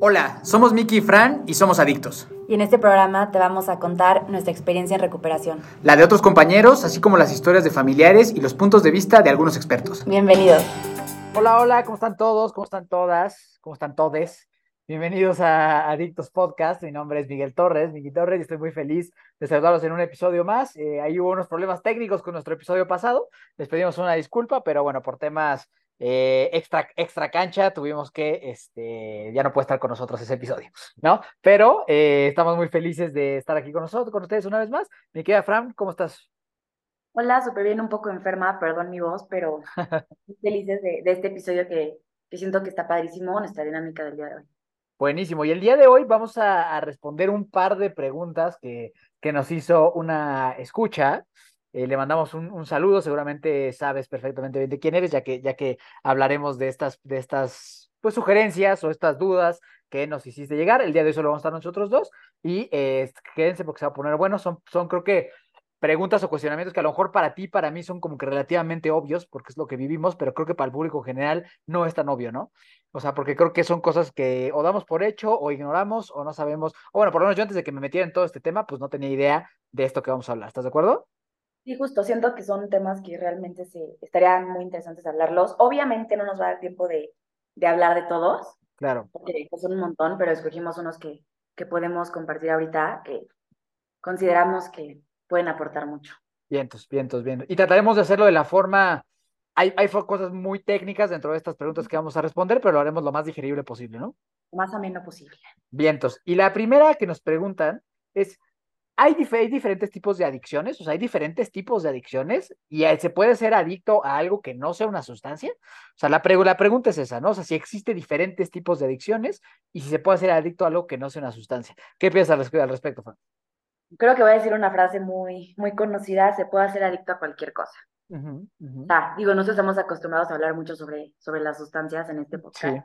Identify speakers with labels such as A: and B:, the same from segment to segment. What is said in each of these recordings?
A: Hola, somos Miki y Fran y somos adictos.
B: Y en este programa te vamos a contar nuestra experiencia en recuperación.
A: La de otros compañeros, así como las historias de familiares y los puntos de vista de algunos expertos.
B: Bienvenidos.
A: Hola, hola, ¿cómo están todos? ¿Cómo están todas? ¿Cómo están todes? Bienvenidos a Adictos Podcast. Mi nombre es Miguel Torres, Miki Torres, y estoy muy feliz de saludarlos en un episodio más. Eh, ahí hubo unos problemas técnicos con nuestro episodio pasado. Les pedimos una disculpa, pero bueno, por temas eh, extra, extra cancha, tuvimos que, este, ya no puede estar con nosotros ese episodio, ¿no? Pero eh, estamos muy felices de estar aquí con nosotros, con ustedes una vez más. Mi querida Fran, ¿cómo estás?
B: Hola, súper bien, un poco enferma, perdón mi voz, pero muy felices de, de este episodio que, que, siento que está padrísimo, nuestra dinámica del día de hoy.
A: Buenísimo, y el día de hoy vamos a, a responder un par de preguntas que, que nos hizo una escucha. Eh, le mandamos un, un, saludo, seguramente sabes perfectamente de quién eres, ya que, ya que hablaremos de estas, de estas pues, sugerencias o estas dudas que nos hiciste llegar. El día de hoy solo vamos a estar nosotros dos y eh, quédense porque se va a poner bueno. Son, son creo que preguntas o cuestionamientos que a lo mejor para ti, para mí son como que relativamente obvios porque es lo que vivimos, pero creo que para el público en general no es tan obvio, ¿no? O sea, porque creo que son cosas que o damos por hecho o ignoramos o no sabemos. O bueno, por lo menos yo antes de que me metiera en todo este tema, pues no tenía idea de esto que vamos a hablar. ¿Estás de acuerdo?
B: Sí, justo, siento que son temas que realmente se, estarían muy interesantes hablarlos. Obviamente no nos va a dar tiempo de, de hablar de todos.
A: Claro.
B: Porque son un montón, pero escogimos unos que, que podemos compartir ahorita, que consideramos que pueden aportar mucho.
A: Vientos, vientos, vientos. Y trataremos de hacerlo de la forma... Hay, hay cosas muy técnicas dentro de estas preguntas que vamos a responder, pero lo haremos lo más digerible posible, ¿no?
B: Lo más ameno posible.
A: Vientos. Y la primera que nos preguntan es, hay, dif hay, diferentes tipos de adicciones, o sea, hay diferentes tipos de adicciones y se puede ser adicto a algo que no sea una sustancia. O sea, la, pre la pregunta es esa, ¿no? O sea, si existe diferentes tipos de adicciones y si se puede ser adicto a algo que no sea una sustancia. ¿Qué piensas al, al respecto, Juan?
B: Creo que voy a decir una frase muy, muy conocida, se puede hacer adicto a cualquier cosa. Uh -huh, uh -huh. O sea, digo, nosotros estamos acostumbrados a hablar mucho sobre, sobre las sustancias en este podcast, sí.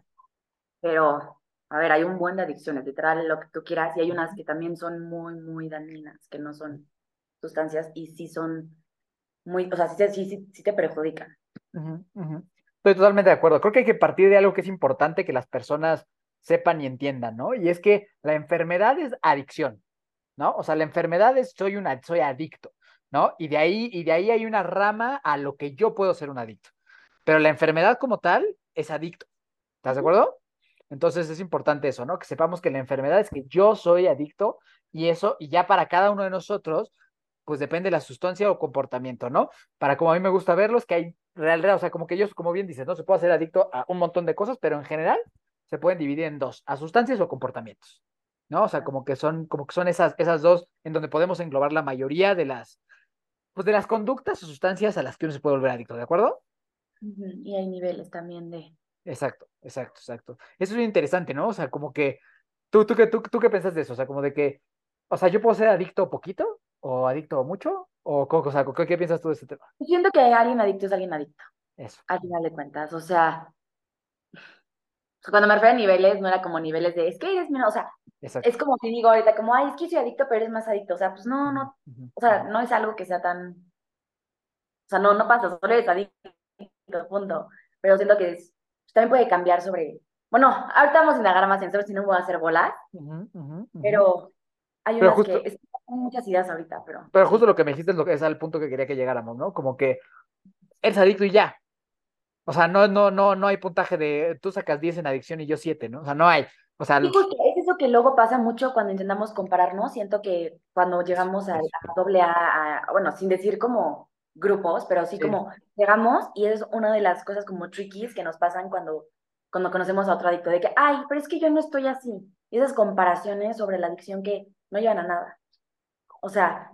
B: pero a ver, hay un buen de adicciones, literal, lo que tú quieras, y hay unas que también son muy, muy dañinas, que no son sustancias y sí son muy, o sea, sí, sí, sí, sí te perjudican.
A: Uh -huh, uh -huh. Estoy totalmente de acuerdo. Creo que hay que partir de algo que es importante que las personas sepan y entiendan, ¿no? Y es que la enfermedad es adicción, ¿no? O sea, la enfermedad es soy una, soy adicto, ¿no? Y de ahí, y de ahí hay una rama a lo que yo puedo ser un adicto. Pero la enfermedad como tal es adicto. ¿Estás de acuerdo? Entonces es importante eso, ¿no? Que sepamos que la enfermedad es que yo soy adicto y eso, y ya para cada uno de nosotros, pues depende de la sustancia o comportamiento, ¿no? Para como a mí me gusta verlo, es que hay real, o sea, como que yo, como bien dices, ¿no? Se puede hacer adicto a un montón de cosas, pero en general se pueden dividir en dos, a sustancias o comportamientos, ¿no? O sea, como que son, como que son esas, esas dos en donde podemos englobar la mayoría de las, pues de las conductas o sustancias a las que uno se puede volver adicto, ¿de acuerdo?
B: Y hay niveles también de,
A: Exacto, exacto, exacto. Eso es interesante, ¿no? O sea, como que, ¿tú, tú, qué, tú, tú qué piensas de eso? O sea, como de que, o sea, yo puedo ser adicto poquito o adicto mucho, o, o sea, ¿qué, ¿qué, piensas tú de este tema?
B: Siento que alguien adicto es alguien adicto.
A: Eso.
B: Al final de cuentas, o sea, cuando me refiero a niveles, no era como niveles de, es que eres menos, o sea, Exacto. es como si digo ahorita, como, ay, es que soy adicto, pero eres más adicto, o sea, pues no, no, uh -huh. o sea, no es algo que sea tan, o sea, no, no pasa, solo eres adicto, punto, pero siento que es también puede cambiar sobre, bueno, ahorita vamos a indagar más en eso, si no voy a hacer bolas, uh -huh, uh -huh. pero hay unas pero justo, que, es, muchas ideas ahorita, pero...
A: Pero justo lo que me dijiste es, lo que, es al punto que quería que llegáramos, ¿no? Como que eres adicto y ya. O sea, no, no, no, no hay puntaje de, tú sacas 10 en adicción y yo 7, ¿no? O sea, no hay. O sea,
B: sí, justo, es eso que luego pasa mucho cuando intentamos compararnos, siento que cuando llegamos a, a doble A, a, bueno, sin decir como grupos, pero sí, sí, como llegamos y es una de las cosas como trickies que nos pasan cuando, cuando conocemos a otro adicto, de que, ay, pero es que yo no estoy así. Y esas comparaciones sobre la adicción que no llevan a nada. O sea,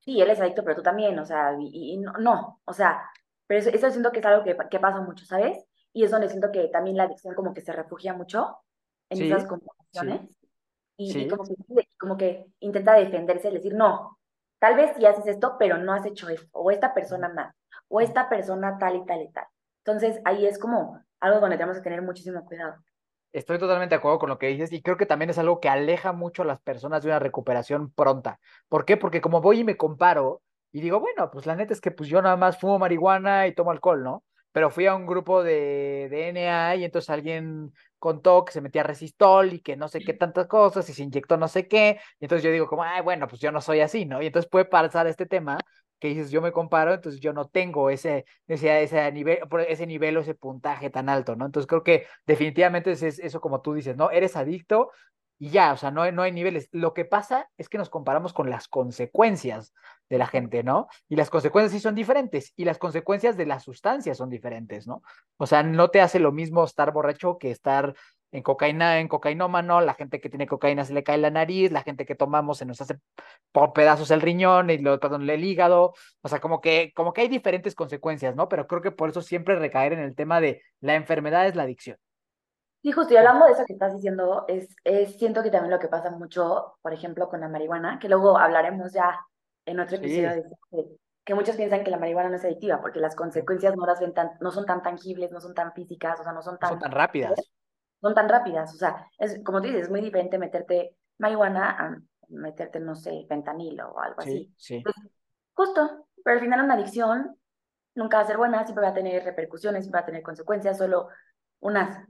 B: sí, él es adicto, pero tú también, o sea, y, y no, no, o sea, pero eso, eso, siento que es algo que, que, pasa mucho, ¿sabes? Y es donde siento que también la adicción como que se refugia mucho en sí, esas comparaciones. Sí. Y, y como, que, como que intenta defenderse, decir, no, tal vez sí haces esto, pero no has hecho esto, o esta persona más, o esta persona tal y tal y tal. Entonces ahí es como algo donde tenemos que tener muchísimo cuidado.
A: Estoy totalmente de acuerdo con lo que dices y creo que también es algo que aleja mucho a las personas de una recuperación pronta. ¿Por qué? Porque como voy y me comparo y digo, bueno, pues la neta es que pues yo nada más fumo marihuana y tomo alcohol, ¿no? Pero fui a un grupo de, de NA y entonces alguien contó que se metía resistol y que no sé qué tantas cosas y se inyectó no sé qué. Y entonces yo digo como, ay, bueno, pues yo no soy así, ¿no? Y entonces puede pasar este tema que dices, yo me comparo, entonces yo no tengo ese, ese, ese nivel, ese nivel o ese puntaje tan alto, ¿no? Entonces creo que definitivamente es eso como tú dices, ¿no? Eres adicto y ya, o sea, no, no hay niveles. Lo que pasa es que nos comparamos con las consecuencias de la gente, ¿no? Y las consecuencias sí son diferentes y las consecuencias de las sustancias son diferentes, ¿no? O sea, no te hace lo mismo estar borracho que estar en cocaína, en cocainómano, la gente que tiene cocaína se le cae la nariz, la gente que tomamos se nos hace por pedazos el riñón y lo, perdón, el hígado, o sea, como que, como que hay diferentes consecuencias, ¿no? Pero creo que por eso siempre recaer en el tema de la enfermedad es la adicción.
B: Sí, justo, y hablando de eso que estás diciendo, es, es, siento que también lo que pasa mucho, por ejemplo, con la marihuana, que luego hablaremos ya en otro episodio, de, que muchos piensan que la marihuana no es adictiva, porque las consecuencias no, las ven tan, no son tan tangibles, no son tan físicas, o sea, no son tan...
A: son tan rápidas.
B: Son tan rápidas, o sea, es, como tú dices, es muy diferente meterte marihuana a meterte, no sé, fentanilo o algo así.
A: Sí,
B: justo, pero al final una adicción nunca va a ser buena, siempre va a tener repercusiones, siempre va a tener consecuencias, solo unas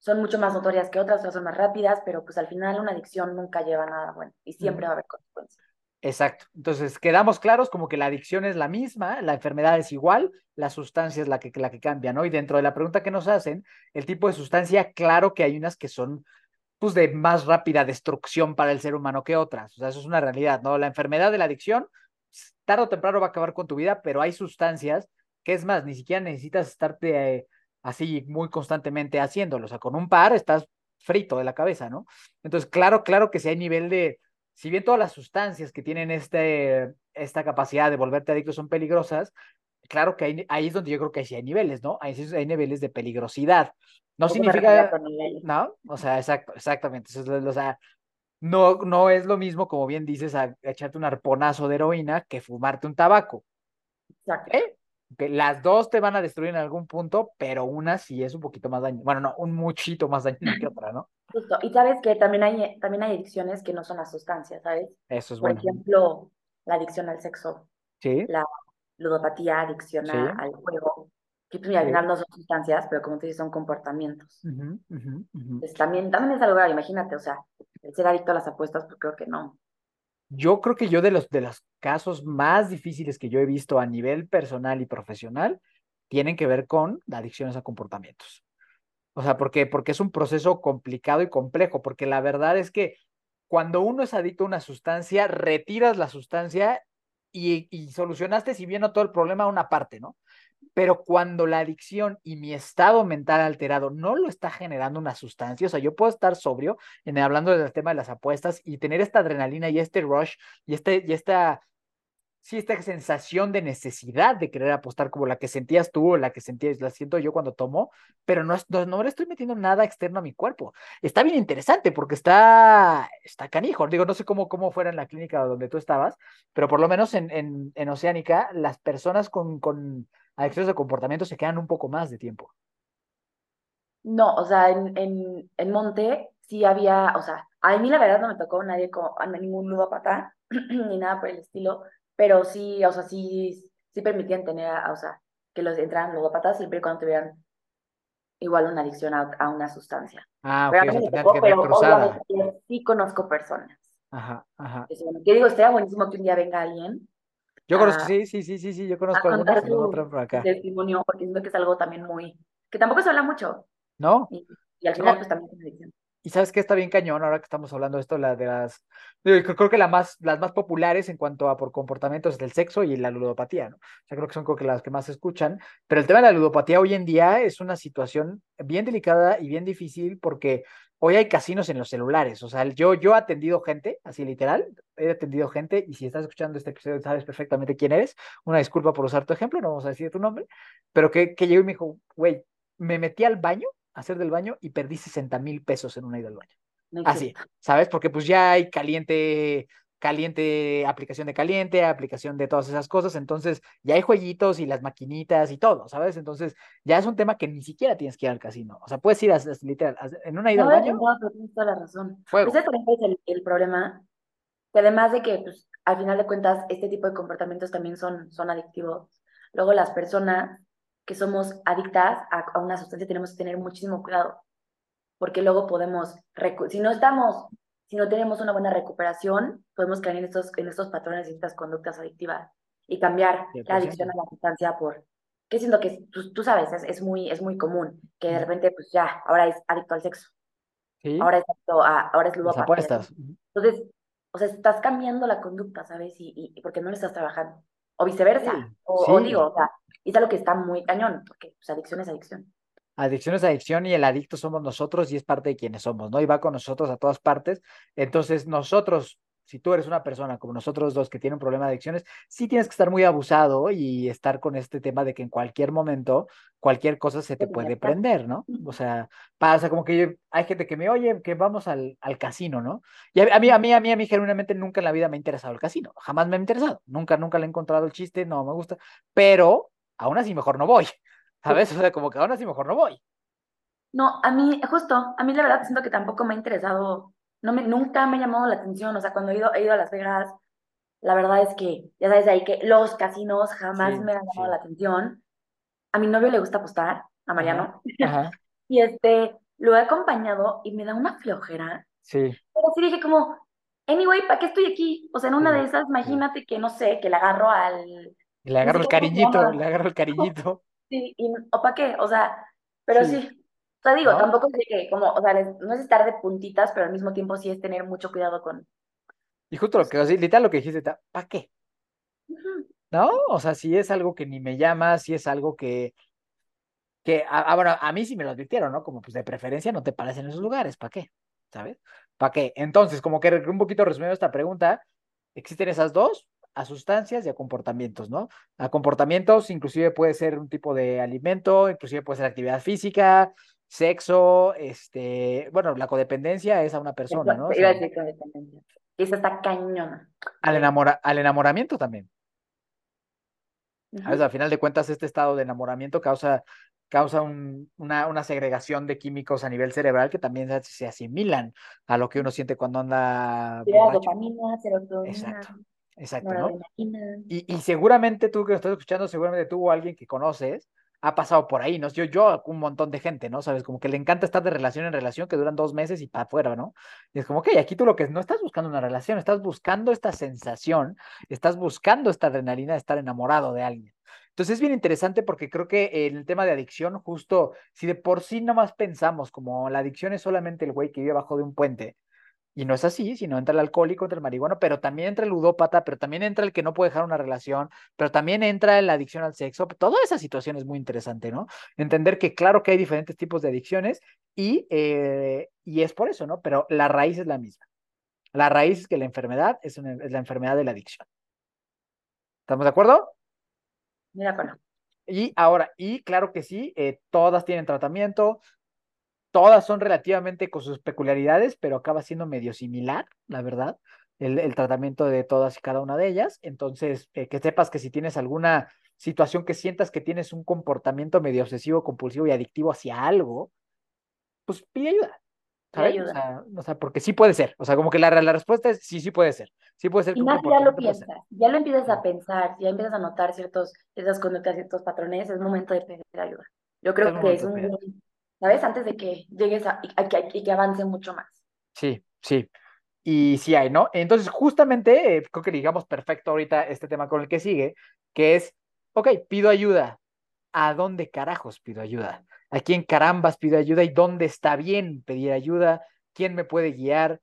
B: son mucho más notorias que otras, otras son más rápidas, pero pues al final una adicción nunca lleva a nada bueno y siempre va a haber consecuencias.
A: Exacto. Entonces, quedamos claros como que la adicción es la misma, la enfermedad es igual, la sustancia es la que, la que cambia, ¿no? Y dentro de la pregunta que nos hacen, el tipo de sustancia, claro que hay unas que son pues de más rápida destrucción para el ser humano que otras. O sea, eso es una realidad, ¿no? La enfermedad de la adicción, tarde o temprano va a acabar con tu vida, pero hay sustancias que es más, ni siquiera necesitas estarte... Eh, así muy constantemente haciéndolo. O sea, con un par estás frito de la cabeza, ¿no? Entonces, claro, claro que si hay nivel de, si bien todas las sustancias que tienen este, esta capacidad de volverte adicto son peligrosas, claro que hay, ahí es donde yo creo que sí hay niveles, ¿no? Ahí sí hay niveles de peligrosidad. No significa, ¿no? O sea, exacto, exactamente. o sea, no, no es lo mismo, como bien dices, a, echarte un arponazo de heroína que fumarte un tabaco.
B: Exacto.
A: ¿Eh? Que las dos te van a destruir en algún punto, pero una sí es un poquito más dañina. Bueno, no, un muchito más dañina que otra, ¿no?
B: Justo. Y sabes que también hay, también hay adicciones que no son las sustancias, ¿sabes?
A: Eso es
B: Por
A: bueno.
B: ejemplo, la adicción al sexo.
A: Sí.
B: La ludopatía, adicción al juego. Que pues, al final no son sustancias, pero como tú dices, son comportamientos. Pues, también, también es algo grave, imagínate, o sea, el ser adicto a las apuestas, pues creo que no
A: yo creo que yo de los, de los casos más difíciles que yo he visto a nivel personal y profesional tienen que ver con adicciones a comportamientos. O sea, porque, es un proceso complicado y complejo, porque la verdad es que cuando uno es adicto a una sustancia, retiras la sustancia y, y solucionaste, si bien no todo el problema, una parte, ¿no? Pero cuando la adicción y mi estado mental alterado no lo está generando una sustancia, o sea, yo puedo estar sobrio, en hablando del tema de las apuestas y tener esta adrenalina y este rush y, este, y esta, sí, esta sensación de necesidad de querer apostar como la que sentías tú o la que sentías, la siento yo cuando tomo, pero no, no, no, le estoy metiendo nada externo a mi cuerpo. Está bien interesante porque está, está canijo. Digo, no sé cómo, cómo fuera en la clínica donde tú estabas, pero por lo menos en, en, en Oceánica, las personas con, con adicciones de comportamiento se quedan un poco más de tiempo.
B: No, o sea, en, en, en Monte sí había, o sea, a mí la verdad no me tocó nadie con ningún ludópata ni nada por el estilo, pero sí, o sea, sí, sí permitían tener, o sea, que los entraran ludópatas siempre y cuando tuvieran igual una adicción a, una sustancia.
A: Ah, ok, o sea, que pero
B: sí conozco personas.
A: Ajá, ajá.
B: Yo digo, estaría buenísimo que un día venga alguien
A: yo conozco, sí, sí, sí, sí, sí, yo conozco a algunas y otras por acá.
B: testimonio, porque siento que es algo también muy, que tampoco se habla mucho.
A: ¿No?
B: Y, al final, pues también es adicción.
A: Y sabes que está bien cañón ahora que estamos hablando de esto, la de las, creo que la más, las más populares en cuanto a por comportamientos del sexo y la ludopatía, ¿no? O sea, creo que son creo que las que más se escuchan, pero el tema de la ludopatía hoy en día es una situación bien delicada y bien difícil porque hoy hay casinos en los celulares. O sea, yo, yo he atendido gente, así literal, he atendido gente, y si estás escuchando este episodio sabes perfectamente quién eres. Una disculpa por usar tu ejemplo, no vamos a decir tu nombre, pero que, que llegó y me dijo, güey, me metí al baño, a hacer del baño, y perdí 60 mil pesos en una ida al baño. Así, ¿sabes? Porque pues ya hay caliente caliente, aplicación de caliente, aplicación de todas esas cosas, entonces ya hay jueguitos y las maquinitas y todo, ¿sabes? Entonces ya es un tema que ni siquiera tienes que ir al casino, o sea, puedes ir a, literal, en una ida al baño.
B: No, tienes toda la razón. Ese es el, el, problema, que además de que, pues, al final de cuentas, este tipo de comportamientos también son, son adictivos. Luego las personas que somos adictas a, a una sustancia tenemos que tener muchísimo cuidado, porque luego podemos, si no estamos, si no tenemos una buena recuperación, podemos caer en estos, en estos patrones y estas conductas adictivas y cambiar la adicción a la sustancia por, que siento que tú, tú sabes, es, es, muy, es muy común, que de repente, pues ya, ahora es adicto al sexo. ¿Sí? Ahora es adicto a, ahora es
A: apuestas.
B: Entonces, o sea, estás cambiando la conducta, ¿sabes? Y, y porque no le estás trabajando. O viceversa. O, digo, o sea, es algo que está muy cañón, porque pues, adicción es adicción.
A: Adicción es adicción y el adicto somos nosotros y es parte de quienes somos, ¿no? Y va con nosotros a todas partes. Entonces, nosotros si tú eres una persona como nosotros dos que tiene un problema de adicciones, sí tienes que estar muy abusado y estar con este tema de que en cualquier momento cualquier cosa se te puede prender, ¿no? O sea, pasa como que hay gente que me oye que vamos al, al casino, ¿no? Y a, mí, a mí, a mí, a mí, genuinamente nunca en la vida me ha interesado el casino, jamás me ha interesado, nunca, nunca le he encontrado el chiste, no me gusta, pero aún así mejor no voy, ¿sabes? O sea, como que aún así mejor no voy.
B: No, a mí, justo, a mí la verdad siento que tampoco me ha interesado no me, nunca me ha llamado la atención, o sea, cuando he ido, he ido a Las Vegas, la verdad es que, ya sabes ahí que los casinos jamás me han llamado la atención. A mi novio le gusta apostar, a Mariano, y este, lo he acompañado y me da una flojera.
A: Sí.
B: Pero sí dije como, anyway, ¿para qué estoy aquí? O sea, en una de esas, imagínate que, no sé, que le agarro al...
A: Le agarro el cariñito, le agarro el cariñito.
B: Sí, y, ¿o para qué? O sea, pero sí, o sea, digo, tampoco es que, como, o sea, no es estar de puntitas, pero al mismo tiempo sí es tener mucho cuidado con.
A: Y justo lo que, literal lo que dijiste, ¿para qué? ¿No? O sea, si es algo que ni me llama, si es algo que, que, ah, bueno, a mí sí me lo advirtieron, ¿no? Como pues de preferencia no te pares en esos lugares, ¿para qué? ¿Sabes? ¿Para qué? Entonces, como que un poquito resumiendo esta pregunta, existen esas dos, a sustancias y a comportamientos, ¿no? A comportamientos inclusive puede ser un tipo de alimento, inclusive puede ser actividad física, sexo, este, bueno, la codependencia es a una persona, ¿no?
B: Iba a decir codependencia. Esa está cañona.
A: Al, enamora, al enamoramiento también. Al final de cuentas, este estado de enamoramiento causa, causa un, una, una, segregación de químicos a nivel cerebral que también se, asimilan a lo que uno siente cuando anda.
B: Dopamina, serotonina.
A: Exacto. Exacto, ¿no? Y, y seguramente tú que lo estás escuchando, seguramente tú o alguien que conoces ha pasado por ahí, ¿no? Yo, yo, un montón de gente, ¿no? Sabes, como que le encanta estar de relación en relación que duran dos meses y para afuera, ¿no? Y es como, ok, aquí tú lo que no estás buscando una relación, estás buscando esta sensación, estás buscando esta adrenalina de estar enamorado de alguien. Entonces es bien interesante porque creo que el tema de adicción, justo, si de por sí nomás pensamos como la adicción es solamente el güey que vive abajo de un puente, y no es así, sino entra el alcohólico, entra el marihuano, pero también entra el ludópata, pero también entra el que no puede dejar una relación, pero también entra la adicción al sexo. Toda esa situación es muy interesante, ¿no? Entender que claro que hay diferentes tipos de adicciones y, eh, y es por eso, ¿no? Pero la raíz es la misma. La raíz es que la enfermedad es, es la enfermedad de la adicción. ¿Estamos de acuerdo?
B: De acuerdo.
A: Y ahora, y claro que sí, eh, todas tienen tratamiento, todas son relativamente con sus peculiaridades, pero acaba siendo medio similar, la verdad, el, tratamiento de todas y cada una de ellas. Entonces, eh, que sepas que si tienes alguna situación que sientas que tienes un comportamiento medio obsesivo, compulsivo y adictivo hacia algo, pues pide ayuda. Ayuda. O, sea, porque sí puede ser. O sea, como que la, la respuesta es sí, sí puede ser. Sí puede ser.
B: Y más ya lo piensas, ya lo empiezas a pensar, ya empiezas a notar ciertos, ciertas conductas, ciertos patrones, es momento de pedir ayuda. Yo creo que es un, ¿sabes? Antes de que llegues a, que avance mucho más.
A: Sí, sí. Y sí hay, ¿no? Entonces, justamente, eh, creo que digamos perfecto ahorita este tema con el que sigue, que es, ok, pido ayuda. ¿A dónde carajos pido ayuda? ¿A quién carambas pido ayuda? ¿Y dónde está bien pedir ayuda? ¿Quién me puede guiar?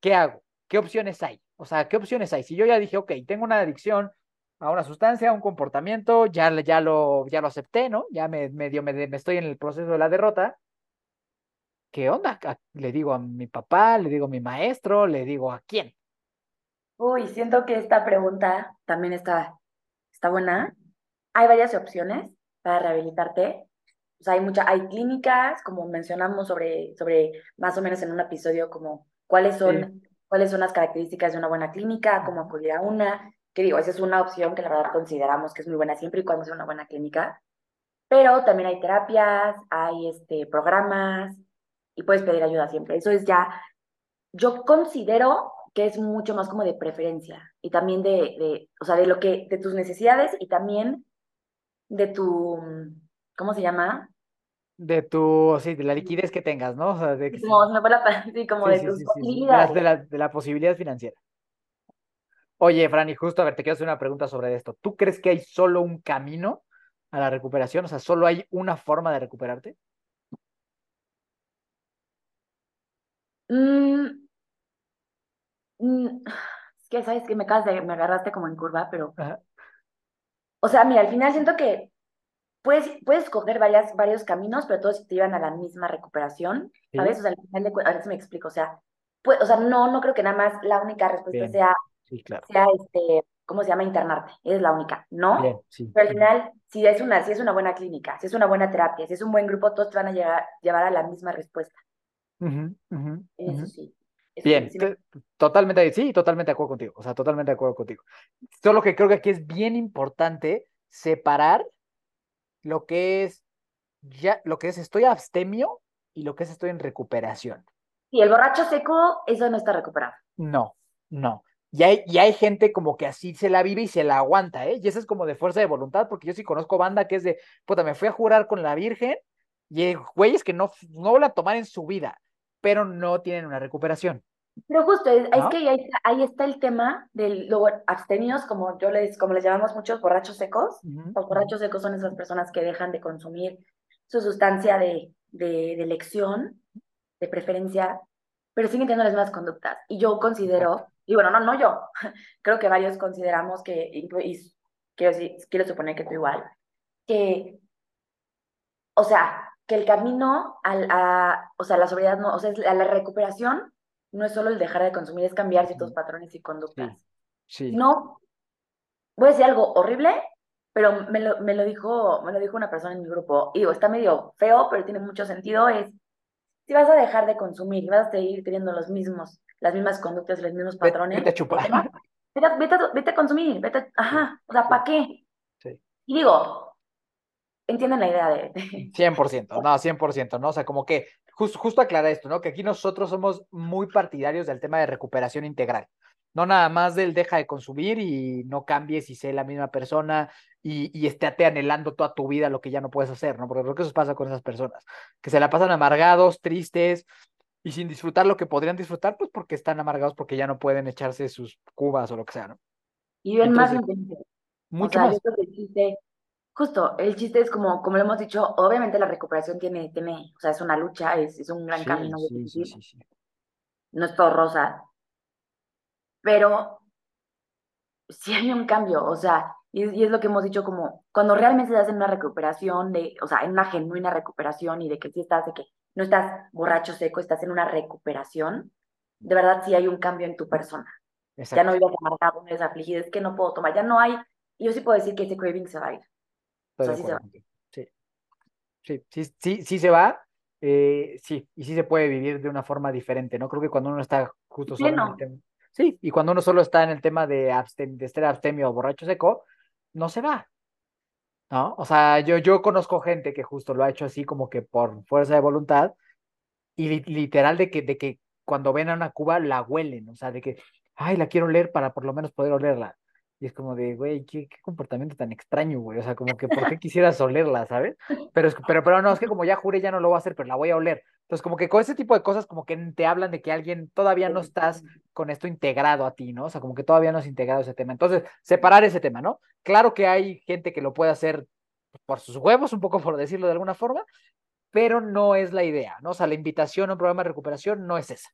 A: ¿Qué hago? ¿Qué opciones hay? O sea, ¿qué opciones hay? Si yo ya dije, ok, tengo una adicción, a una sustancia, a un comportamiento, ya, ya, lo, ya lo acepté, ¿no? Ya me, medio me, me, estoy en el proceso de la derrota. ¿Qué onda? Le digo a mi papá, le digo a mi maestro, le digo a quién.
B: Uy, siento que esta pregunta también está, está buena. Hay varias opciones para rehabilitarte. O sea, hay muchas, hay clínicas, como mencionamos sobre, sobre más o menos en un episodio, como cuáles son, cuáles son las características de una buena clínica, cómo acudir a una que digo, esa es una opción que la verdad consideramos que es muy buena siempre y cuando sea una buena clínica, pero también hay terapias, hay este, programas y puedes pedir ayuda siempre. Eso es ya, yo considero que es mucho más como de preferencia y también de, de, o sea, de lo que, de tus necesidades y también de tu, ¿cómo se llama?
A: De tu, sí, de la liquidez que tengas, ¿no? O sea, de que
B: como, me fue la, sí, como
A: sí,
B: de
A: sí,
B: tus
A: sí, sí, sí,
B: posibilidades.
A: de la, de la posibilidad financiera. Oye, Franny, justo a ver, te quiero hacer una pregunta sobre esto. ¿Tú crees que hay solo un camino a la recuperación? O sea, ¿solo hay una forma de recuperarte?
B: Mm, mm, es que, ¿sabes que Me acabas de, me agarraste como en curva, pero,
A: Ajá.
B: o sea, mira, al final siento que puedes, puedes escoger varias, varios caminos, pero todos te llevan a la misma recuperación, ¿sabes?
A: Sí,
B: O sea, al final de cu- a ver si me explico, o sea, pues, o sea, no, no creo que nada más la única respuesta
A: bien.
B: sea,
A: Sí, claro.
B: sea este, ¿cómo se llama? Internarte, es la única,
A: Bien,
B: ¿no?
A: sí.
B: Pero al final, si es una, si es una buena clínica, si es una buena terapia, si es un buen grupo, todos te van a llegar, llevar a la misma respuesta. Eso sí, eso
A: Bien,
B: sí me...
A: te- totalmente, sí, totalmente de acuerdo contigo. O sea, totalmente de acuerdo contigo. Solo que creo que aquí es bien importante separar lo que es ya, lo que es estoy abstemio y lo que es estoy en recuperación.
B: Sí, el borracho seco, eso no está recuperado.
A: No, no. Y hay, y hay gente como que así se la vive y se la aguanta, ¿eh? Y eso es como de fuerza de voluntad, porque yo sí conozco banda que es de, puta, me fui a jurar con la Virgen y güeyes que no, no van a tomar en su vida, pero no tienen una recuperación,
B: Pero justo, es, es que ahí, está- ahí está el tema de los abstenidos, como yo les, como les llamamos muchos borrachos secos. Los borrachos secos son esas personas que dejan de consumir su sustancia de, de, de elección, de preferencia, pero siguen teniendo las mismas conductas. Y yo considero, y bueno, no, no yo, creo que varios consideramos que, y quiero, decir- quiero suponer que tú igual, que o sea, que el camino al, a, o sea, la sobriedad no, o sea, es la, recuperación no es solo el dejar de consumir, es cambiar ciertos patrones y conductas.
A: sí.
B: No, voy a decir algo horrible, pero me lo, me lo dijo, me lo dijo una persona en mi grupo, y digo, está medio feo, pero tiene mucho sentido, es, si vas a dejar de consumir y vas a seguir teniendo los mismos, las mismas conductas, los mismos
A: Vete,
B: patrones,
A: vete a chupar.
B: vete, a- vete, a- vete a consumir, vete, a- ajá, o sea, ¿para qué?
A: sí.
B: Y digo, entienden la idea de, de-
A: 100%, no, 100%, ¿no? O sea, como que jus- justo aclarar esto, ¿no? Que aquí nosotros somos muy partidarios del tema de recuperación integral. No nada más del deja de consumir y no cambies y sé la misma persona y, y estéte anhelando toda tu vida lo que ya no puedes hacer, ¿no? Porque creo que eso pasa con esas personas, que se la pasan amargados, tristes y sin disfrutar lo que podrían disfrutar, pues porque están amargados porque ya no pueden echarse sus cubas o lo que sea, ¿no?
B: y viven más
A: Entonces,
B: intensos. O
A: mucho
B: sea,
A: más.
B: el chiste, justo, el chiste es como, como lo hemos dicho, obviamente la recuperación tiene, tiene, o sea, es una lucha, es, es un gran
A: Sí,
B: camino
A: sí, sí,
B: no es todo rosa, pero sí hay un cambio, o sea, y, es- y es lo que hemos dicho como, cuando realmente estás en una recuperación, de, o sea, en una genuina recuperación y de que sí estás, de que no estás borracho seco, estás en una recuperación, de verdad sí hay un cambio en tu persona. Ya no vives amargado, no vives afligido, es que no puedo tomar, ya no hay, yo sí puedo decir que ese craving se va a ir, o sea, sí se va.
A: Sí. Sí, sí, sí, sí se va, eh, sí, y sí se puede vivir de una forma diferente, ¿no? Creo que cuando uno está justo solo en el tema, sí, y cuando uno solo está en el tema de, abstem- de estar abstemio o borracho seco, no se va, ¿no? O sea, yo, yo conozco gente que justo lo ha hecho así como que por fuerza de voluntad, y li- literal de que, de que cuando ven a una cuba la huelen, o sea, de que, ay, la quiero oler para por lo menos poder olerla. Y es como de, güey, qué, qué comportamiento tan extraño, güey. O sea, como que, ¿por qué quisieras olerla, sabes? Pero, pero, pero no, es que como ya juré, ya no lo voy a hacer, pero la voy a oler. Entonces, como que con ese tipo de cosas, como que te hablan de que alguien todavía no estás con esto integrado a ti, ¿no? O sea, como que todavía no has integrado ese tema. Entonces, separar ese tema, ¿no? Claro que hay gente que lo puede hacer por sus huevos, un poco por decirlo de alguna forma, pero no es la idea, ¿no? O sea, la invitación a un programa de recuperación no es esa.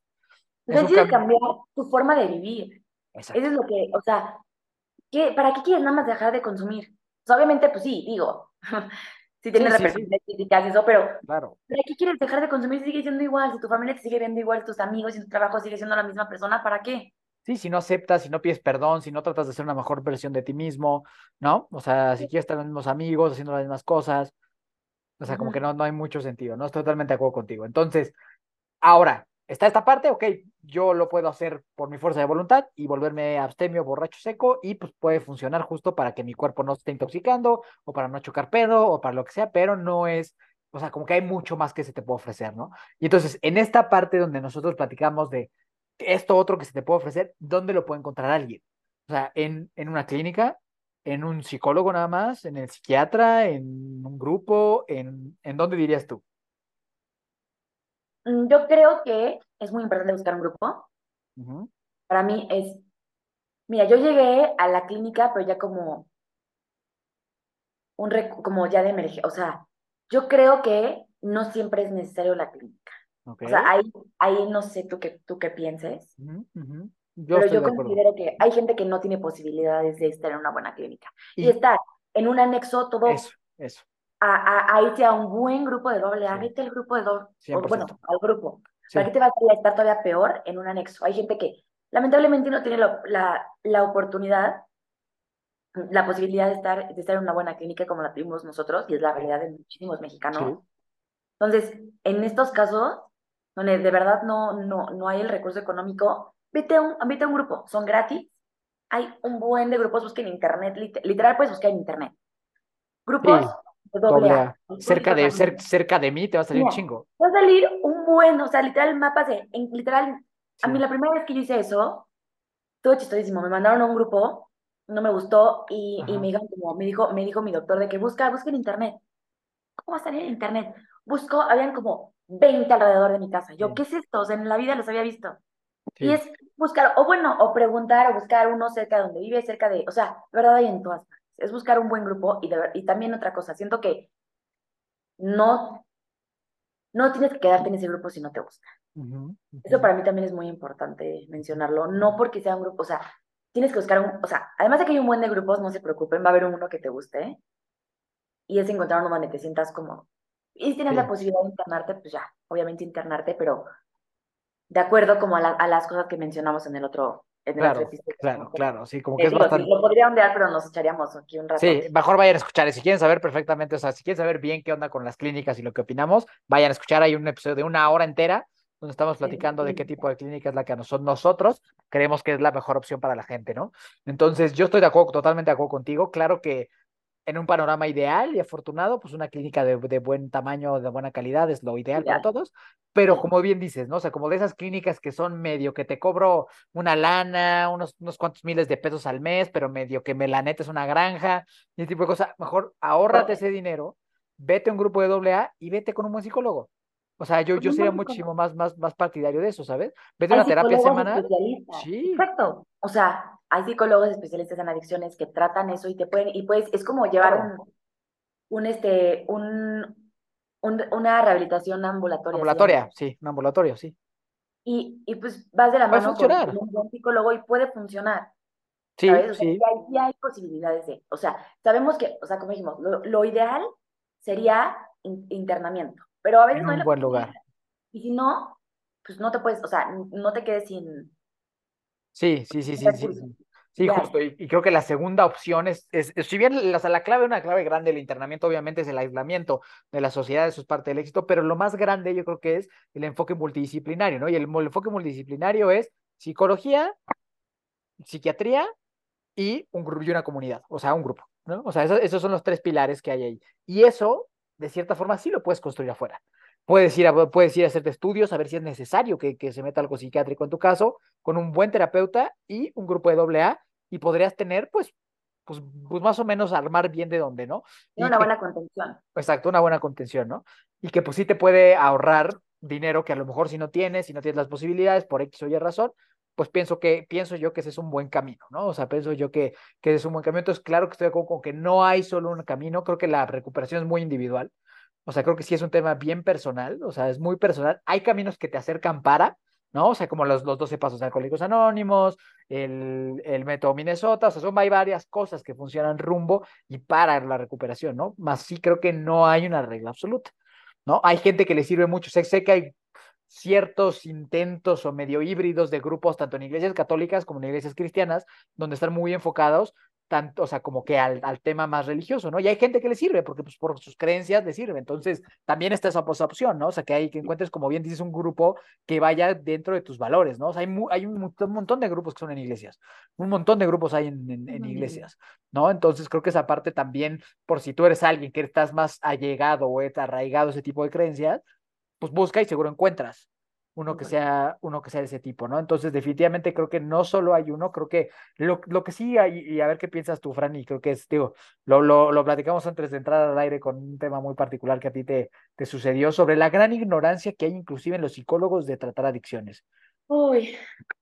B: O
A: Es cambio.
B: cambiar tu forma de vivir. Eso
A: Exacto.
B: es lo que, o sea, ¿qué, ¿para qué quieres nada más dejar de consumir? Obviamente, pues sí, digo, sí tiene
A: Sí, sí, sí,
B: repercusiones físicas y eso, pero
A: claro.
B: ¿para qué quieres dejar de consumir si sigue siendo igual? Si tu familia te sigue viendo igual, tus amigos y tu trabajo sigue siendo la misma persona, ¿para qué?
A: Sí, si no aceptas, si no pides perdón, si no tratas de ser una mejor versión de ti mismo, ¿no? O sea, si quieres estar los mismos amigos, haciendo las mismas cosas, o sea, como que no, no hay mucho sentido, ¿no? Estoy totalmente de acuerdo contigo. Entonces, ahora, está esta parte, ok, yo lo puedo hacer por mi fuerza de voluntad y volverme abstemio, borracho seco, y pues puede funcionar justo para que mi cuerpo no se esté intoxicando, o para no chocar pedo, o para lo que sea, pero no es, o sea, como que hay mucho más que se te puede ofrecer, ¿no? Y entonces, en esta parte donde nosotros platicamos de esto otro que se te puede ofrecer, ¿dónde lo puede encontrar alguien? O sea, en, en una clínica, en un psicólogo nada más, en el psiquiatra, en un grupo, en, ¿en dónde dirías tú?
B: Mm, Yo creo que es muy importante buscar un grupo. Para mí es, mira, yo llegué a la clínica, pero ya como un como ya de emergencia. O sea, yo creo que no siempre es necesario la clínica.
A: Ok.
B: O sea, ahí, ahí no sé tú qué, tú qué pienses.
A: Yo
B: pero yo considero que hay gente que no tiene posibilidades de estar en una buena clínica. Y
A: Y
B: estar en un anexo todo
A: eso, eso,
B: a, a, a irte a un buen grupo de doble A, vete al grupo de doble, o bueno,
A: 100%.
B: al grupo. ¿Para qué
A: Sí,
B: te vas a estar todavía peor en un anexo? Hay gente que lamentablemente no tiene la, la, la oportunidad, la posibilidad de estar, de estar en una buena clínica como la tuvimos nosotros, y es la realidad de muchísimos mexicanos.
A: sí.
B: Entonces, en estos casos, donde de verdad no, no, no hay el recurso económico, vete a un, vete a un grupo, son gratis. Hay un buen de grupos, busquen en internet, lit- literal puedes buscar en internet. Grupos
A: Sí,
B: doble A,
A: Cerca de, cer- cerca de mí te va a salir un chingo.
B: va a salir un buen, o sea, literal mapas de, en, literal, a mí la primera vez que yo hice eso, todo chistosísimo, me mandaron a un grupo, no me gustó, y, y me dijeron como, me dijo, me dijo mi doctor de que busca, busca en internet. ¿Cómo va a salir en internet? Busco, habían como 20 alrededor de mi casa. Yo, ¿qué es esto? O sea, en la vida los había visto. Y es buscar, o bueno, o preguntar, o buscar uno cerca de donde vive, cerca de, o sea, verdad hay en todas partes. Es buscar un buen grupo y, de y también otra cosa, siento que no, no tienes que quedarte en ese grupo si no te gusta. Eso para mí también es muy importante mencionarlo, no porque sea un grupo, o sea, tienes que buscar un, o sea, además de que hay un buen de grupos, no se preocupen, va a haber uno que te guste y es encontrar uno donde te sientas como, y si tienes la
A: Sí,
B: posibilidad de internarte, pues ya, obviamente internarte, pero de acuerdo como a, la- a las cosas que mencionamos en el otro, en el
A: claro,
B: episodio.
A: claro,
B: ¿no?
A: claro. Sí, como que es
B: digo, sí,
A: bastante.
B: lo podría ondear, pero nos echaríamos aquí un
A: Sí,
B: ratote.
A: mejor vayan a escuchar. Y si quieren saber perfectamente, o sea, si quieren saber bien qué onda con las clínicas y lo que opinamos, vayan a escuchar. Hay un episodio de una hora entera donde estamos
B: Sí, sí,
A: platicando de qué
B: sí.
A: tipo de clínica es la que a noso- nosotros creemos que es la mejor opción para la gente, ¿no? Entonces, yo estoy de acuerdo, totalmente de acuerdo contigo. Claro que en un panorama ideal y afortunado, pues una clínica de, de buen tamaño, de buena calidad es lo ideal para todos, pero como bien dices, ¿no? O sea, como de esas clínicas que son medio que te cobro una lana, unos, unos cuantos miles de pesos al mes, pero medio que me la neta es una granja, y ese tipo de cosas, mejor ahórrate ese dinero, vete a un grupo de doble A y vete con un buen psicólogo. O sea, yo,
B: Con
A: yo sería muchísimo más, más, más partidario de eso, ¿sabes? Vete a
B: Hay
A: una terapia semanal, sí,
B: exacto. O sea, hay psicólogos especialistas en adicciones que tratan eso y te pueden, y pues es como llevar
A: claro,
B: un, un este, un, un- una rehabilitación ambulatoria,
A: ambulatoria, sí, un ambulatorio, sí.
B: Y, y pues vas de la mano con, un buen psicólogo y puede funcionar,
A: sí,
B: ¿sabes? O sea, sí.
A: sí,
B: hay, sí hay posibilidades de, o sea, sabemos que, o sea, como dijimos, lo, lo ideal sería in- internamiento, pero a veces
A: en
B: no
A: un buen lugar.
B: Y si no, pues no te puedes, o sea, no te quedes sin
A: Sí, sí, sí, sí, sí, sí. Sí,
B: Ya,
A: justo. Y, y creo que la segunda opción es, es, es- si bien la, o sea, la clave, una clave grande del internamiento, obviamente, es el aislamiento de la sociedad, eso es parte del éxito, pero lo más grande yo creo que es el enfoque multidisciplinario, ¿no? Y el, el enfoque multidisciplinario es psicología, psiquiatría y, un, y una comunidad, o sea, un grupo, ¿no? O sea, eso- esos son los tres pilares que hay ahí. Y eso, de cierta forma, sí lo puedes construir afuera. Puedes ir a, puedes ir a hacerte estudios, a ver si es necesario que, que se meta algo psiquiátrico en tu caso, con un buen terapeuta y un grupo de doble A, y podrías tener, pues, pues, pues más o menos armar bien de dónde, ¿no?
B: tiene
A: Y
B: una
A: que
B: buena contención.
A: Exacto, una buena contención, ¿no? Y que pues sí te puede ahorrar dinero que a lo mejor si no tienes, si no tienes las posibilidades por X o Y razón, pues pienso que, pienso yo que ese es un buen camino, ¿no? O sea, pienso yo que, que ese es un buen camino. Entonces, claro que estoy de acuerdo con que no hay solo un camino, creo que la recuperación es muy individual. O sea, creo que sí es un tema bien personal, o sea, es muy personal. Hay caminos que te acercan para, ¿no? O sea, como los, los 12 pasos de Alcohólicos Anónimos, el, el método Minnesota, o sea, son, hay varias cosas que funcionan rumbo y para la recuperación, ¿no? Más sí creo que no hay una regla absoluta, ¿no? Hay gente que le sirve mucho, sé, sé que hay ciertos intentos o medio híbridos de grupos, tanto en iglesias católicas como en iglesias cristianas, donde están muy enfocados, tanto, o sea, como que al, al tema más religioso, ¿no? Y hay gente que le sirve, porque pues por sus creencias le sirve, entonces también está esa, esa opción, ¿no? O sea, que hay que encuentres, como bien dices, un grupo que vaya dentro de tus valores, ¿no? O sea, hay, mu hay un, montón, un montón de grupos que son en iglesias, un montón de grupos hay en, en, en iglesias, ¿no? Entonces creo que esa parte también, por si tú eres alguien que estás más allegado o arraigado a ese tipo de creencias, pues busca y seguro encuentras. uno que sea, uno que sea de ese tipo, ¿no? Entonces, definitivamente creo que no solo hay uno, creo que lo, lo que sí hay, y a ver qué piensas tú, Fran, y creo que es, digo, lo, lo, lo platicamos antes de entrar al aire con un tema muy particular que a ti te, te sucedió sobre la gran ignorancia que hay inclusive en los psicólogos de tratar adicciones.
B: Uy,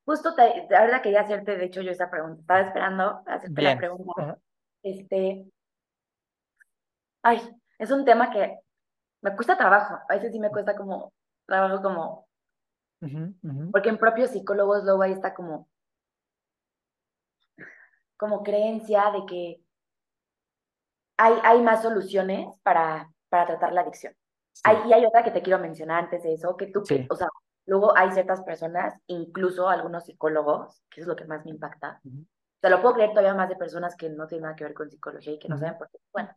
B: justo te, la verdad quería hacerte, de hecho, yo esta pregunta, estaba esperando hacerte la pregunta. Este, ay, es un tema que me cuesta trabajo, a veces sí me cuesta como trabajo como porque en propios psicólogos luego ahí está como, como creencia de que hay, hay más soluciones para, para tratar la adicción. Hay, y hay otra que te quiero mencionar antes de eso, que tú, o sea, luego hay ciertas personas, incluso algunos psicólogos, que es lo que más me impacta. Te lo puedo creer todavía más de personas que no tienen nada que ver con psicología y que no saben por qué. Bueno,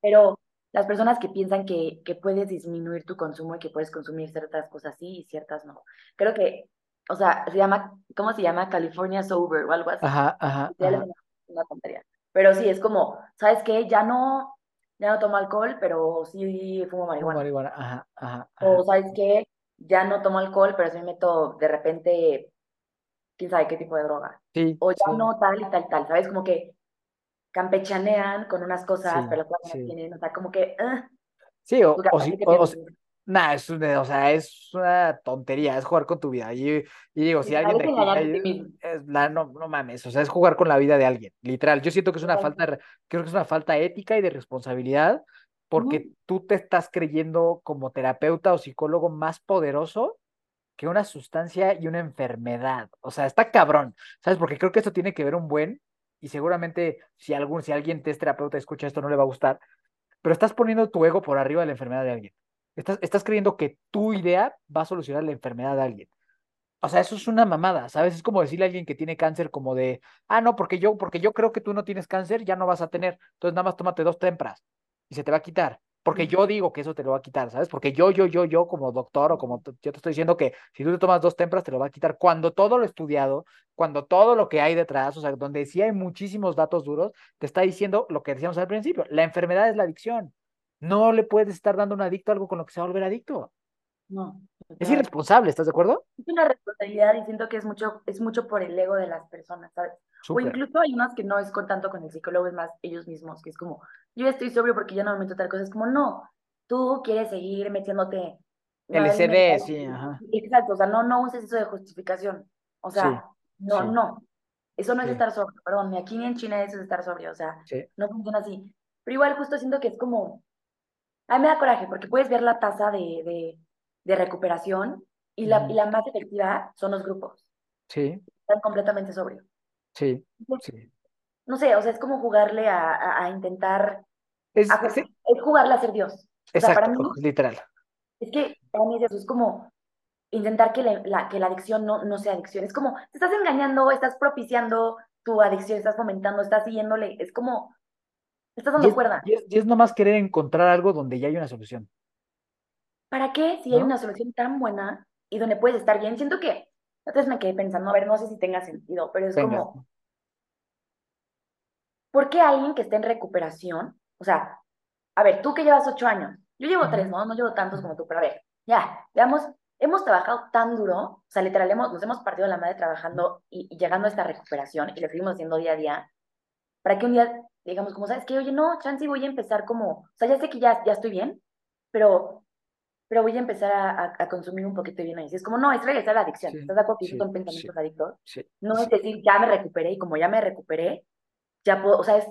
B: pero las personas que piensan que, que puedes disminuir tu consumo y que puedes consumir ciertas cosas sí y ciertas no. Creo que, o sea, se llama, ¿cómo se llama? California Sober o algo así.
A: Ajá, ajá.
B: Una, tontería. Pero sí, es como, ¿sabes qué? Ya no, ya no tomo alcohol, pero sí fumo marihuana.
A: marihuana, ajá, ajá,
B: O, ¿sabes qué? Ya no tomo alcohol, pero sí me meto de repente, quién sabe qué tipo de droga.
A: Sí.
B: O ya no tal y tal, tal, ¿sabes? Como que campechanean con unas cosas, pero las tienen, o sea, como que... Uh,
A: sí, o, o, si, o, Nah, es, o sea, es una tontería, es jugar con tu vida. Y, y digo, si alguien de aquí, es, la, no, no mames, o sea, es jugar con la vida de alguien, literal. Yo siento que es una falta, creo que es una falta ética y de responsabilidad, porque tú te estás creyendo como terapeuta o psicólogo más poderoso que una sustancia y una enfermedad. O sea, está cabrón, ¿sabes? Porque creo que esto tiene que ver un buen y seguramente si, algún, si alguien te es terapeuta escucha esto no le va a gustar, pero estás poniendo tu ego por arriba de la enfermedad de alguien. Estás, estás creyendo que tu idea va a solucionar la enfermedad de alguien. O sea, eso es una mamada, ¿sabes? Es como decirle a alguien que tiene cáncer como de, ah, no, porque yo, porque yo creo que tú no tienes cáncer, ya no vas a tener. Entonces nada más tómate dos tempras y se te va a quitar porque yo digo que eso te lo va a quitar, ¿sabes? Porque yo, yo, yo, yo como doctor o como yo te estoy diciendo que si tú te tomas dos tempras te lo va a quitar cuando todo lo estudiado, cuando todo lo que hay detrás, o sea, donde sí hay muchísimos datos duros, te está diciendo lo que decíamos al principio, la enfermedad es la adicción. No le puedes estar dando un adicto algo con lo que se va a volver adicto.
B: No.
A: Es irresponsable, ¿estás de acuerdo?
B: Es una responsabilidad y siento que es mucho, es mucho por el ego de las personas, ¿sabes? O incluso hay unas que no es con tanto con el psicólogo, es más ellos mismos, que es como, yo estoy sobrio porque ya no me meto tal cosa, es como, no, tú quieres seguir metiéndote.
A: LSD, sí, ajá.
B: Exacto, o sea, no, no uses eso de justificación. O sea, no, no. Eso no es estar sobrio, perdón, ni aquí ni en China eso es estar sobrio, o sea, no funciona así. Pero igual justo siento que es como, a mí me da coraje porque puedes ver la tasa de, de, de recuperación y la, y la más efectiva son los grupos.
A: Sí.
B: Están completamente sobrios.
A: Sí, sí.
B: No sé, o sea, es como jugarle a, a, intentar... Es, es, jugarle a ser Dios.
A: Exacto, literal.
B: Es que para mí eso, es como intentar que la, que la adicción no, no sea adicción. Es como, te estás engañando, estás propiciando tu adicción, estás fomentando, estás siguiéndole. Es como, estás dando cuerda.
A: Y es, y es nomás querer encontrar algo donde ya hay una solución.
B: ¿Para qué? Si hay una solución tan buena y donde puedes estar bien. Siento que, entonces me quedé pensando, a ver, no sé si tenga sentido, pero es como, ¿por qué alguien que está en recuperación, o sea, a ver, tú que llevas ocho años, yo llevo tres, ¿no? No llevo tantos como tú, pero a ver, ya, veamos, hemos trabajado tan duro, o sea, literal, nos hemos partido la madre trabajando y, llegando a esta recuperación y lo seguimos haciendo día a día, para que un día digamos, como, ¿sabes qué? Oye, no, chance voy a empezar como, o sea, ya sé que ya, ya estoy bien, pero, pero voy a empezar a, a, consumir un poquito de bien ahí. Es como, no, es regresar a la adicción. ¿Estás de acuerdo que son pensamientos adictos? No es decir, ya me recuperé y como ya me recuperé, ya puedo, o sea, es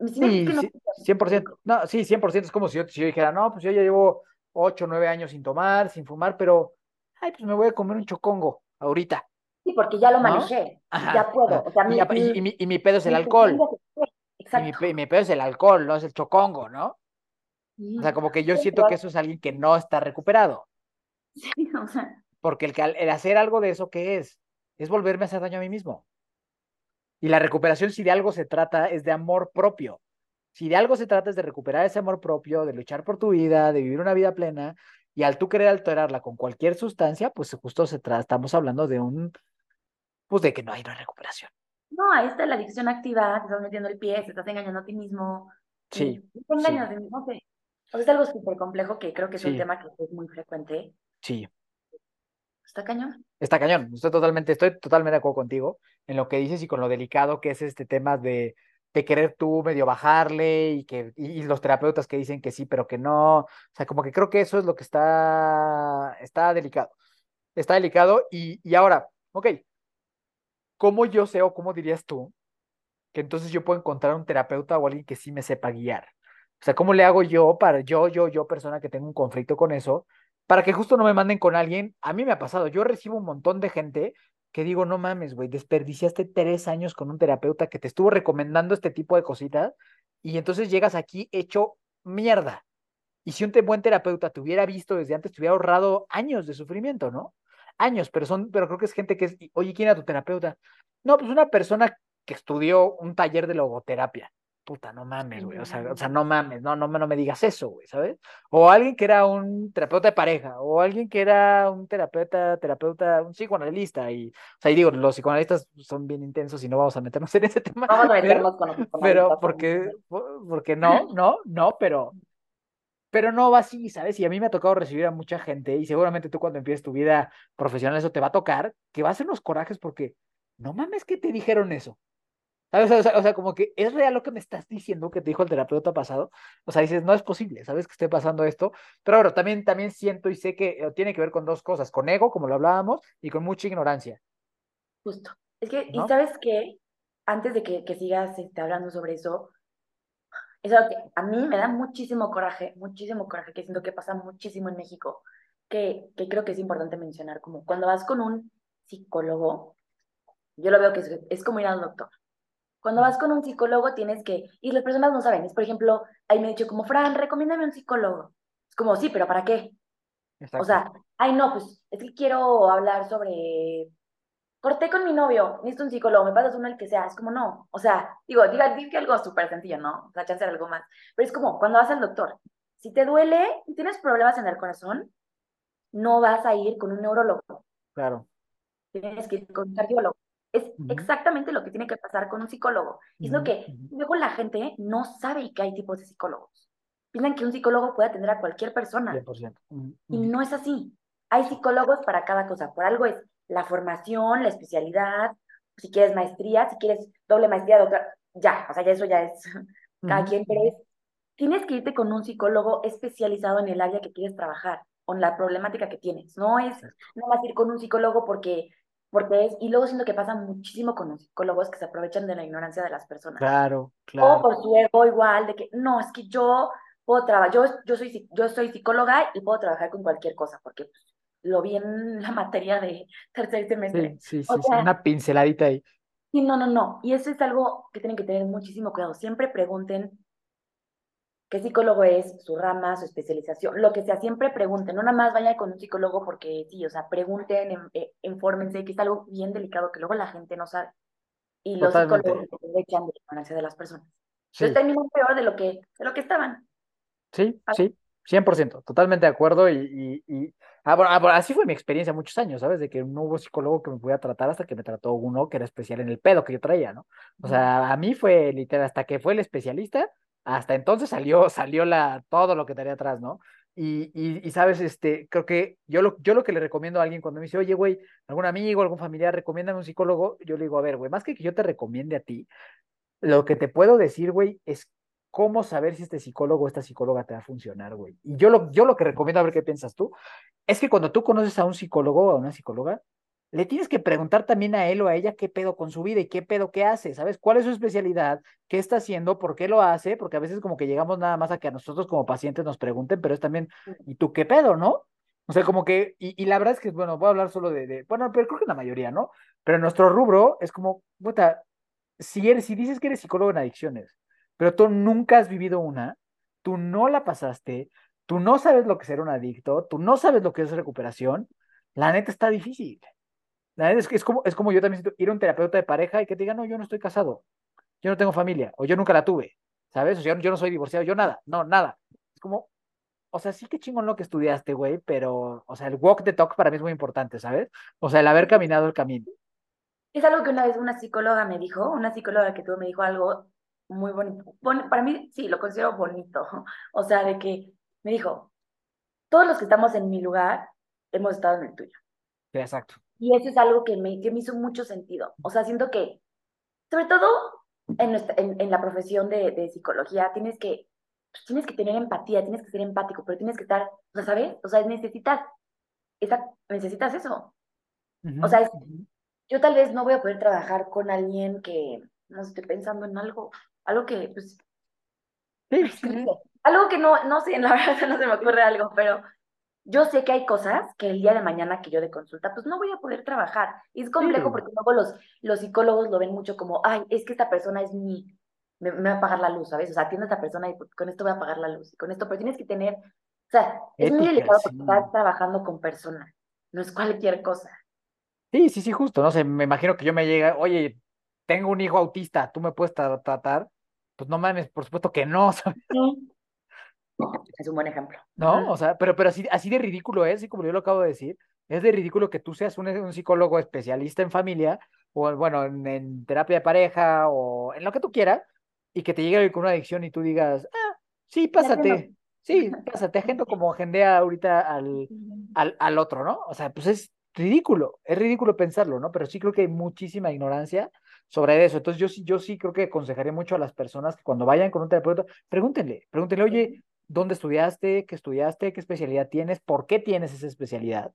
A: Sí, sí, 100%. No, sí, 100%. Es como si yo, si yo dijera, no, pues yo ya llevo 8, 9 años sin tomar, sin fumar, pero, ay, pues me voy a comer un chocongo ahorita.
B: Sí, porque ya lo manejé, ya puedo. O sea,
A: mi, y, mi, y, mi, pedo es el alcohol. Exacto. Y mi, pedo es el alcohol, no es el chocongo, ¿no? O sea, como que yo siento que eso es alguien que no está recuperado.
B: Sí, o sea.
A: Porque el, el hacer algo de eso, ¿qué es? Es volverme a hacer daño a mí mismo. Y la recuperación, si de algo se trata, es de amor propio. Si de algo se trata es de recuperar ese amor propio, de luchar por tu vida, de vivir una vida plena, y al tú querer alterarla con cualquier sustancia, pues justo se trata, estamos hablando de un, pues de que no hay una recuperación.
B: No, ahí está la adicción activa, te estás metiendo el pie, te estás engañando a ti mismo.
A: Sí.
B: Te engañas sí. mismo, O sea, es algo súper complejo que creo que es un tema que es muy frecuente.
A: Sí.
B: Está cañón.
A: Está cañón. Estoy totalmente, estoy totalmente de acuerdo contigo en lo que dices y con lo delicado que es este tema de, de querer tú medio bajarle y que y, los terapeutas que dicen que sí, pero que no. O sea, como que creo que eso es lo que está, está delicado. Está delicado. Y, y ahora, ok, ¿cómo yo sé o cómo dirías tú que entonces yo puedo encontrar un terapeuta o alguien que sí me sepa guiar? O sea, ¿cómo le hago yo para yo, yo, yo, persona que tengo un conflicto con eso, para que justo no me manden con alguien? A mí me ha pasado, yo recibo un montón de gente que digo, no mames, güey, desperdiciaste tres años con un terapeuta que te estuvo recomendando este tipo de cositas y entonces llegas aquí hecho mierda. Y si un buen terapeuta te hubiera visto desde antes, te hubiera ahorrado años de sufrimiento, ¿no? Años, pero son, pero creo que es gente que es, oye, ¿quién era tu terapeuta? No, pues una persona que estudió un taller de logoterapia puta, no mames, güey, o sea, o sea, no mames, no, no, no me digas eso, güey, ¿sabes? O alguien que era un terapeuta de pareja, o alguien que era un terapeuta, terapeuta, un psicoanalista, y, o sea, y digo, los psicoanalistas son bien intensos y no vamos a meternos en ese tema.
B: Vamos a meternos con los
A: Pero, porque, porque no, no, no, pero, pero no va así, ¿sabes? Y a mí me ha tocado recibir a mucha gente, y seguramente tú cuando empieces tu vida profesional eso te va a tocar, que va a ser unos corajes porque, no mames que te dijeron eso. O sea, o, sea, como que es real lo que me estás diciendo que te dijo el terapeuta pasado. O sea, dices, no es posible, sabes que esté pasando esto. Pero bueno, también, también siento y sé que eh, tiene que ver con dos cosas, con ego, como lo hablábamos, y con mucha ignorancia.
B: Justo. Es que, ¿y sabes qué? Antes de que, que sigas este, hablando sobre eso, es algo que a mí me da muchísimo coraje, muchísimo coraje, que siento que pasa muchísimo en México, que, que creo que es importante mencionar, como cuando vas con un psicólogo, yo lo veo que es, es como ir al doctor. Cuando vas con un psicólogo tienes que, y las personas no saben, es por ejemplo, ahí me he dicho como, Fran, recomiéndame un psicólogo. Es como, sí, pero ¿para qué? O sea, ay no, pues es que quiero hablar sobre, corté con mi novio, necesito un psicólogo, me pasas uno el que sea, es como no, o sea, digo, diga, diga algo súper sencillo, ¿no? Sea, chance de algo más, pero es como cuando vas al doctor, si te duele y tienes problemas en el corazón, no vas a ir con un neurólogo.
A: Claro.
B: Tienes que ir con un cardiólogo. Es exactamente lo que tiene que pasar con un psicólogo. Y es lo que luego la gente no sabe que hay tipos de psicólogos. Piensan que un psicólogo puede atender a cualquier persona. Y no es así. Hay psicólogos para cada cosa. Por algo es la formación, la especialidad, si quieres maestría, si quieres doble maestría, doctora, ya, o sea, ya eso ya es cada quien, pero tienes que irte con un psicólogo especializado en el área que quieres trabajar, con la problemática que tienes. No es no vas a ir con un psicólogo porque porque es, y luego siento que pasa muchísimo con los psicólogos que se aprovechan de la ignorancia de las personas.
A: Claro, claro.
B: O por su ego igual, de que no, es que yo puedo trabajar, yo, yo, soy, yo soy psicóloga y puedo trabajar con cualquier cosa, porque pues, lo vi en la materia de tercer semestre.
A: Sí, sí, sí, una pinceladita ahí.
B: Sí, no, no, no. Y eso es algo que tienen que tener muchísimo cuidado. Siempre pregunten qué psicólogo es, su rama, su especialización, lo que sea, siempre pregunten, no nada más vayan con un psicólogo porque sí, o sea, pregunten, eh, infórmense, que es algo bien delicado que luego la gente no sabe. Y los psicólogos se aprovechan de la ignorancia de las personas. Sí. Entonces terminan peor de lo que, de lo que estaban.
A: Sí, sí, 100%, totalmente de acuerdo y, y, ah, ah, bueno, así fue mi experiencia muchos años, ¿sabes? De que no hubo psicólogo que me pudiera tratar hasta que me trató uno que era especial en el pedo que yo traía, ¿no? O sea, a mí fue literal, hasta que fue el especialista, hasta entonces salió, salió la, todo lo que tenía atrás, ¿no? Y, y, sabes, este, creo que yo lo, yo lo que le recomiendo a alguien cuando me dice, oye, güey, algún amigo, algún familiar, recomiéndame un psicólogo, yo le digo, a ver, güey, más que que yo te recomiende a ti, lo que te puedo decir, güey, es cómo saber si este psicólogo o esta psicóloga te va a funcionar, güey. Y yo lo, yo lo que recomiendo, a ver qué piensas tú, es que cuando tú conoces a un psicólogo o a una psicóloga, le tienes que preguntar también a él o a ella qué pedo con su vida y qué pedo qué hace, ¿sabes? ¿Cuál es su especialidad? ¿Qué está haciendo? ¿Por qué lo hace? Porque a veces como que llegamos nada más a que a nosotros como pacientes nos pregunten, pero es también, ¿y tú qué pedo, no? O sea, como que, y, la verdad es que, bueno, voy a hablar solo de, de, bueno, pero creo que la mayoría, ¿no? Pero nuestro rubro es como, puta, si, eres, si dices que eres psicólogo en adicciones, pero tú nunca has vivido una, tú no la pasaste, tú no sabes lo que es ser un adicto, tú no sabes lo que es recuperación, la neta está difícil. Es, es, como, es como yo también ir a un terapeuta de pareja y que te diga, no, yo no estoy casado, yo no tengo familia, o yo nunca la tuve, ¿sabes? O sea, yo, no soy divorciado, yo nada, no, nada. Es como, o sea, sí que chingón lo que estudiaste, güey, pero, o sea, el walk the talk para mí es muy importante, ¿sabes? O sea, el haber caminado el camino.
B: Es algo que una vez una psicóloga me dijo, una psicóloga que tuvo me dijo algo muy bonito. para mí, sí, lo considero bonito. O sea, de que me dijo, todos los que estamos en mi lugar hemos estado en el tuyo.
A: exacto.
B: Y eso es algo que me, que me hizo mucho sentido. O sea, siento que, sobre todo en, nuestra, en, en la profesión de, de psicología, tienes que, pues, tienes que tener empatía, tienes que ser empático, pero tienes que estar, o sea, ¿sabes? O sea, necesitas, esa, necesitas eso. O sea, es, yo tal vez no voy a poder trabajar con alguien que no estoy pensando en algo, algo que, pues,
A: Sí,
B: algo que no, no sé, la verdad no se me ocurre algo, pero yo sé que hay cosas que el día de mañana que yo de consulta, pues no voy a poder trabajar. Y es complejo
A: Sí.
B: porque luego los, los psicólogos lo ven mucho como, ay, es que esta persona es mi, me, me va a pagar la luz, ¿sabes? O sea, atiende a esta persona y con esto voy a pagar la luz, y con esto, pero tienes que tener, o sea, es muy delicado porque
A: sí.
B: estás trabajando con personas, no es cualquier cosa.
A: Sí, sí, sí, justo, no sé, me imagino que yo me llega, oye, tengo un hijo autista, ¿tú me puedes tra- tratar? Pues no mames, por supuesto que no, ¿sabes?
B: Es un buen ejemplo.
A: ¿No? O sea, pero, pero así, así de ridículo es, y como yo lo acabo de decir, es de ridículo que tú seas un, un psicólogo especialista en familia, o bueno, en, en terapia de pareja, o en lo que tú quieras, y que te llegue alguien con una adicción y tú digas, ah, sí, pásate, sí, pásate, agendo como agendea ahorita al, al, al otro, ¿no? O sea, pues es ridículo, es ridículo pensarlo, ¿no? Pero sí creo que hay muchísima ignorancia sobre eso. Entonces yo sí, yo sí creo que aconsejaría mucho a las personas que cuando vayan con un terapeuta, pregúntenle, pregúntenle, oye, ¿dónde estudiaste? ¿Qué estudiaste? ¿Qué especialidad tienes? ¿Por qué tienes esa especialidad?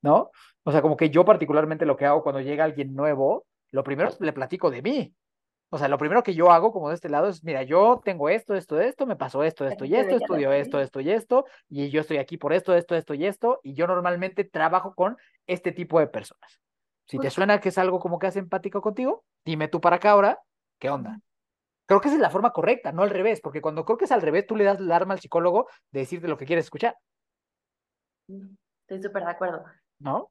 A: ¿No? O sea, como que yo particularmente lo que hago cuando llega alguien nuevo, lo primero es le platico de mí. O sea, lo primero que yo hago como de este lado es, mira, yo tengo esto, esto, esto, me pasó esto, esto y esto, estudio esto, esto y esto, y yo estoy aquí por esto, esto, esto y esto, y yo normalmente trabajo con este tipo de personas. Si te
B: Justo.
A: suena que es algo como que hace empático contigo, dime tú para acá ahora, ¿qué onda? Creo que esa es la forma correcta, no al revés, porque cuando creo que es al revés, tú le das el arma al psicólogo de decirte lo que quieres escuchar,
B: Estoy súper de acuerdo.
A: ¿no?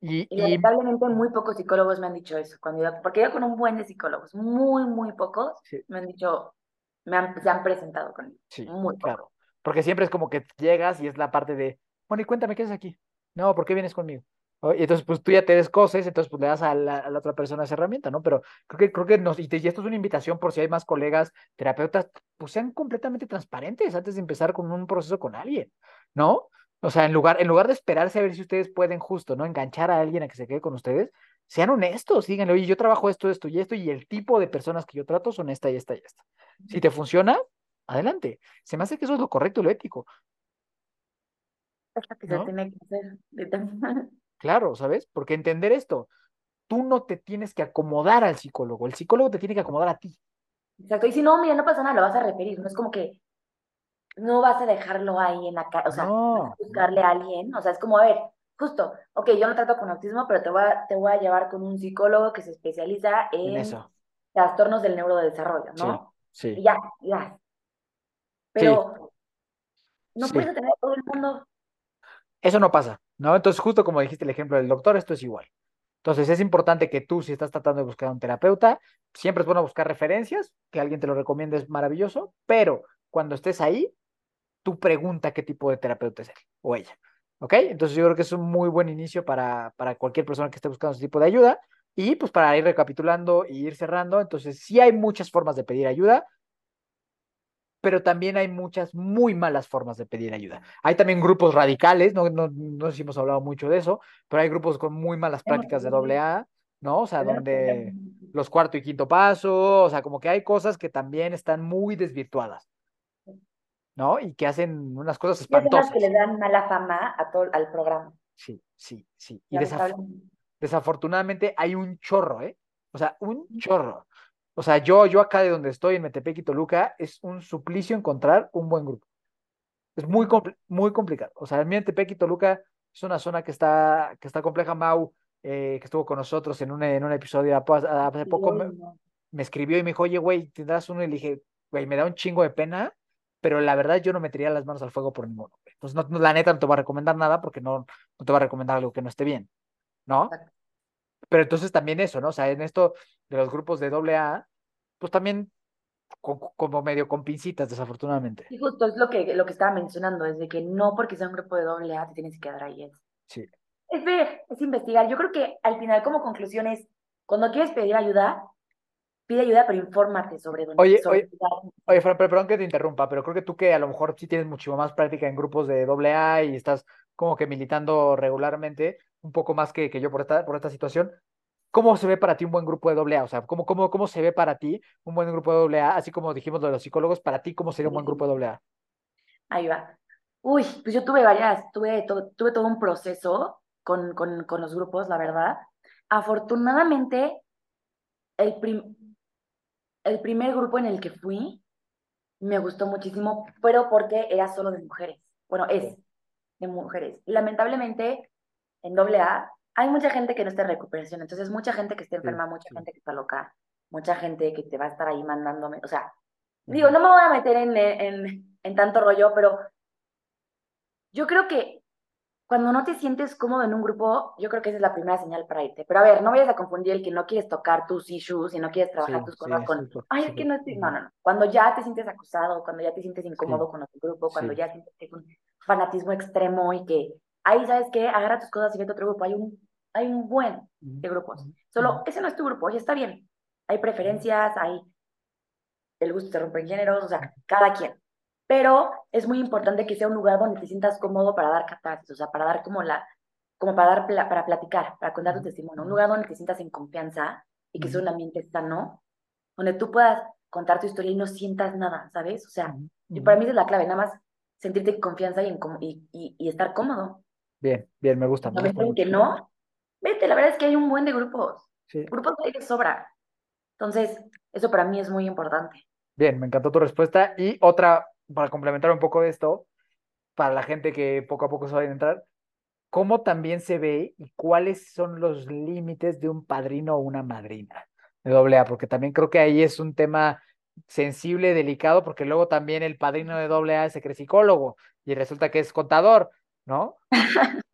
A: Y,
B: lamentablemente muy pocos psicólogos me han dicho eso. Cuando yo, porque yo con un buen de psicólogos, muy, muy pocos,
A: sí,
B: me han dicho, me han, se han presentado conmigo.
A: sí,
B: Muy
A: claro, porque siempre es como que llegas y es la parte de, bueno, y cuéntame qué haces aquí. No, ¿por qué vienes conmigo? Y entonces, pues tú ya te descoses, entonces pues le das a la, a la otra persona esa herramienta, ¿no? Pero creo que, creo que nos, y, te- y esto es una invitación por si hay más colegas terapeutas, pues sean completamente transparentes antes de empezar con un proceso con alguien, ¿no? O sea, en lugar, en lugar de esperarse a ver si ustedes pueden justo, ¿no? Enganchar a alguien a que se quede con ustedes, sean honestos, díganle, oye, yo trabajo esto, esto y esto, y el tipo de personas que yo trato son esta y esta y esta. Si te funciona, adelante. Se me hace que eso es lo correcto y lo ético,
B: Es lo que se tiene que hacer.
A: Claro, ¿sabes? Porque entender esto, tú no te tienes que acomodar al psicólogo, el psicólogo te tiene que acomodar a ti.
B: Exacto. Y si no, mira, no pasa nada, lo vas a referir. No es como que no vas a dejarlo ahí en la cara, o sea, vas a
A: No,
B: buscarle a alguien. O sea, es como, a ver, justo, ok, yo no trato con autismo, pero te voy a, te voy a llevar con un psicólogo que se especializa
A: en
B: en
A: eso.
B: trastornos del neurodesarrollo,
A: Sí,
B: ¿no? Y
A: sí,
B: ya, ya.
A: sí,
B: Pero no
A: sí.
B: puedes tener a todo el mundo.
A: Eso no pasa, ¿no? Entonces, justo como dijiste el ejemplo del doctor, esto es igual. Entonces, es importante que tú, si estás tratando de buscar un terapeuta, siempre es bueno buscar referencias, que alguien te lo recomiende es maravilloso, pero cuando estés ahí, tú pregunta qué tipo de terapeuta es él o ella. ¿Ok? Entonces yo creo que es un muy buen inicio para, para cualquier persona que esté buscando ese tipo de ayuda. Y pues para ir recapitulando y ir cerrando, entonces sí hay muchas formas de pedir ayuda, pero también hay muchas muy malas formas de pedir ayuda. Hay también grupos radicales, no, no, no sé si hemos hablado mucho de eso, pero hay grupos con muy malas prácticas de doble A, ¿no? O sea, donde los cuarto y quinto paso, o sea, como que hay cosas que también están muy desvirtuadas, ¿no? Y que hacen unas cosas
B: Y son las que le
A: espantosas.
B: dan mala fama a todo, al programa,
A: Sí, sí, sí. Y desaf- desafortunadamente hay un chorro, ¿eh? O sea, un chorro. O sea, yo, yo acá de donde estoy, en Metepec y Toluca, es un suplicio encontrar un buen grupo. Es muy, compl- muy complicado. O sea, en Metepec y Toluca es una zona que está, que está compleja. Mau, eh, que estuvo con nosotros en un, en un episodio hace poco, me, escribió y me dijo, oye, güey, ¿tendrás uno? Y le dije, güey, me da un chingo de pena, pero la verdad yo no metería las manos al fuego por ninguno. güey. Entonces, no, la neta no te voy a recomendar nada porque no, no te va a recomendar algo que no esté bien, ¿no? Pero entonces también eso, ¿no? O sea, en esto de los grupos de doble A, pues también con- como medio con pincitas, desafortunadamente.
B: Y justo es lo que, lo que estaba mencionando, es de que no porque sea un grupo de doble A te tienes que quedar ahí. Es,
A: Sí.
B: es ver, es investigar. Yo creo que al final como conclusión es, cuando quieres pedir ayuda, pide ayuda, pero infórmate sobre dónde,
A: Oye,
B: sobre
A: oye, oye, Fran, pero perdón que te interrumpa, pero creo que tú que a lo mejor sí tienes mucho más práctica en grupos de doble A y estás como que militando regularmente, un poco más que, que yo por esta, por esta situación. ¿Cómo se ve para ti un buen grupo de doble A? O sea, ¿cómo, cómo, ¿cómo se ve para ti un buen grupo de doble A? Así como dijimos de los psicólogos, para ti, ¿cómo sería un buen grupo de doble A?
B: Ahí va. Uy, pues yo tuve varias, tuve, todo, tuve todo un proceso con, con, con los grupos, la verdad. Afortunadamente, el, prim, el primer grupo en el que fui me gustó muchísimo, pero porque era solo de mujeres. Bueno, es de mujeres. Lamentablemente, en doble A hay mucha gente que no está en recuperación, entonces mucha gente que está enferma, mucha gente que está loca, mucha gente que te va a estar ahí mandándome, o sea, digo, no me voy a meter en, en, en tanto rollo, pero yo creo que cuando no te sientes cómodo en un grupo, yo creo que esa es la primera señal para irte. Pero a ver, no vayas a confundir el que no quieres tocar tus issues y no quieres trabajar tus cosas con, ay, es que no estoy, no, no, no. Cuando ya te sientes acusado, cuando ya te sientes incómodo con otro grupo, cuando ya sientes que es un fanatismo extremo y que, ahí, ¿sabes qué? Agarra tus cosas y vete a otro grupo. Hay un, hay un buen de grupos. Solo, ese no es tu grupo, ya está bien. Hay preferencias, hay el gusto de romper géneros, o sea, cada quien pero es muy importante que sea un lugar donde te sientas cómodo para dar catarsis, o sea, para dar como la, como para dar, para platicar, para contar tu testimonio, un lugar donde te sientas en confianza y que sea un ambiente sano, donde tú puedas contar tu historia y no sientas nada, ¿sabes? O sea, y para mí es la clave, nada más sentirte en confianza y, en, y, y, estar cómodo.
A: Bien, bien, me gusta.
B: Me que no, vete, la verdad es que hay un buen de grupos. Grupos hay de sobra. Entonces, eso para mí es muy importante.
A: Bien, me encantó tu respuesta. Y otra para complementar un poco de esto, para la gente que poco a poco se va a entrar, ¿cómo también se ve y cuáles son los límites de un padrino o una madrina de doble A? Porque también creo que ahí es un tema sensible, delicado, porque luego también el padrino de doble A cree psicólogo y resulta que es contador, ¿no?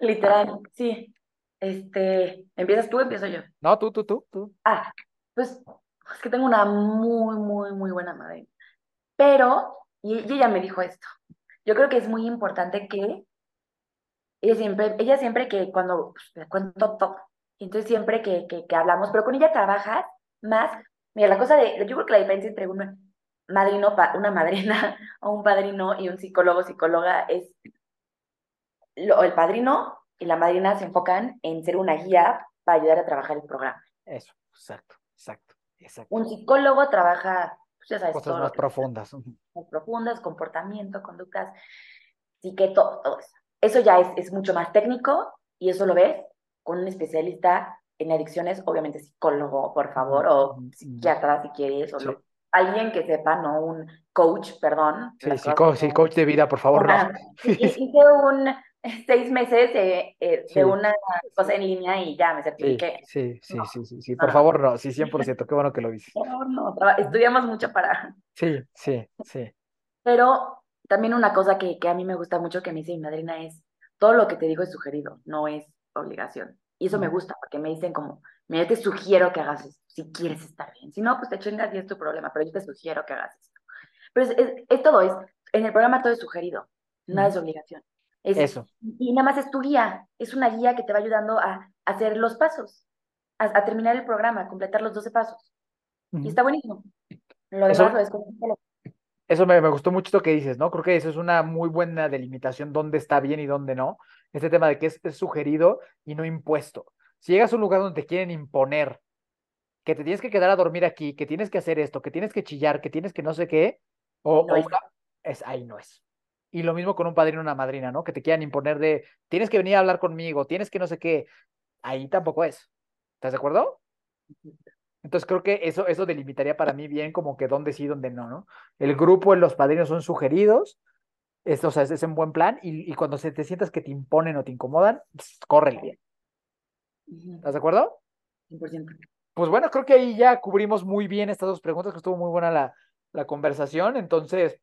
B: Literal, sí. Este, ¿empiezas tú o empiezo yo?
A: No, tú, tú, tú, tú.
B: Ah, pues es que tengo una muy, muy, muy buena madrina. Pero, y, ella me dijo esto, yo creo que es muy importante que ella siempre, ella siempre que cuando pues, me cuento todo, entonces siempre que, que, hablamos, pero con ella trabajas más, mira, la cosa de, yo creo que la diferencia entre un madrino, una madrina o un padrino y un psicólogo, psicóloga es, lo, el padrino y la madrina se enfocan en ser una guía para ayudar a trabajar el programa.
A: Eso, exacto, exacto, exacto.
B: Un psicólogo trabaja
A: Cosas más profundas.
B: Más profundas, comportamiento, conductas, sí que todo, todo eso. Eso ya es, es mucho más técnico y eso lo ves con un especialista en adicciones, obviamente psicólogo, por favor, o psiquiatra si quieres, o alguien que sepa, no un coach, perdón.
A: Sí, sí, coach de vida, por favor. No.
B: Hice un seis meses eh, eh, de una cosa en línea y ya me certifiqué.
A: Sí, sí, sí, sí, sí, por favor, no, sí, 100%, qué bueno que lo dices.
B: Por favor, no, estudiamos mucho para...
A: Sí, sí, sí.
B: Pero también una cosa que, que a mí me gusta mucho que me dice mi madrina es, todo lo que te digo es sugerido, no es obligación. Y eso me gusta, porque me dicen como, mira, te sugiero que hagas esto, si quieres estar bien. Si no, pues te chingas y es tu problema, pero yo te sugiero que hagas esto. Pero es, es, todo, es, en el programa todo es sugerido, nada es obligación.
A: Eso.
B: Y nada más es tu guía, es una guía que te va ayudando a, hacer los pasos, a, terminar el programa, a completar los 12 pasos. Y está buenísimo. Lo demás eso, es
A: Eso me, me, gustó mucho lo que dices, ¿no? Creo que eso es una muy buena delimitación, dónde está bien y dónde no. Este tema de que es, sugerido y no impuesto. Si llegas a un lugar donde te quieren imponer que te tienes que quedar a dormir aquí, que tienes que hacer esto, que tienes que chillar, que tienes que no sé qué, o, es ahí no es. Y lo mismo con un padrino o una madrina, ¿no? Que te quieran imponer de, tienes que venir a hablar conmigo, tienes que no sé qué. Ahí tampoco es. ¿Estás de acuerdo? Entonces creo que eso, eso delimitaría para mí bien como que dónde sí, dónde no, ¿no? El grupo en los padrinos son sugeridos, es, o sea, es, un buen plan, y, y, cuando se te sientas que te imponen o te incomodan, pues, córrele. ¿Estás de acuerdo?
B: 100%.
A: Pues bueno, creo que ahí ya cubrimos muy bien estas dos preguntas, que estuvo muy buena la, la conversación. Entonces,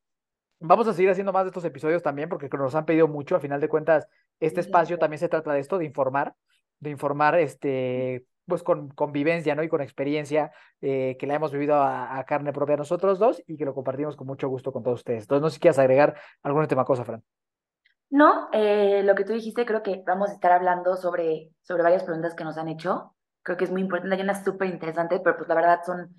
A: Vamos a seguir haciendo más de estos episodios también porque nos han pedido mucho. A final de cuentas, este espacio también se trata de esto, de informar, de informar este, pues con convivencia, ¿no? Y con experiencia eh, que la hemos vivido a, carne propia nosotros dos y que lo compartimos con mucho gusto con todos ustedes. Entonces, no sé si quieres agregar alguna tema cosa, Fran.
B: No, eh, lo que tú dijiste, creo que vamos a estar hablando sobre, sobre varias preguntas que nos han hecho. Creo que es muy importante, hay una súper interesante, pero pues la verdad son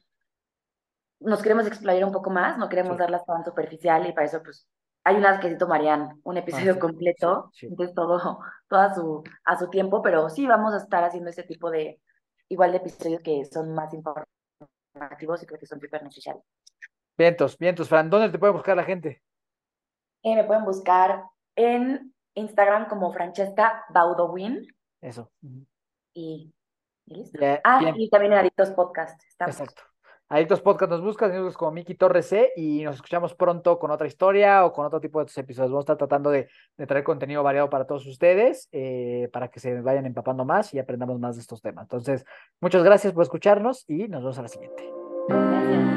B: nos queremos explayar un poco más, no queremos darlas tan superficial y para eso pues hay unas que sí tomarían un episodio
A: Ah, sí,
B: completo,
A: sí, sí.
B: entonces todo, todo a su, a su tiempo, pero sí vamos a estar haciendo ese tipo de, igual de episodios que son más informativos y creo que son súper necesarios.
A: Vientos, vientos, Fran, ¿dónde te puede buscar la gente?
B: Eh, me pueden buscar en Instagram como Francesca Baudowin
A: Eso.
B: Y, y listo. Ah,
A: bien.
B: y también en Adictos Podcast. Estamos.
A: Exacto. Adictos Podcast nos buscas, nos como Miki Torres C y nos escuchamos pronto con otra historia o con otro tipo de episodios. Vamos a estar tratando de, traer contenido variado para todos ustedes, eh, para que se vayan empapando más y aprendamos más de estos temas. Entonces, muchas gracias por escucharnos y nos vemos a la siguiente.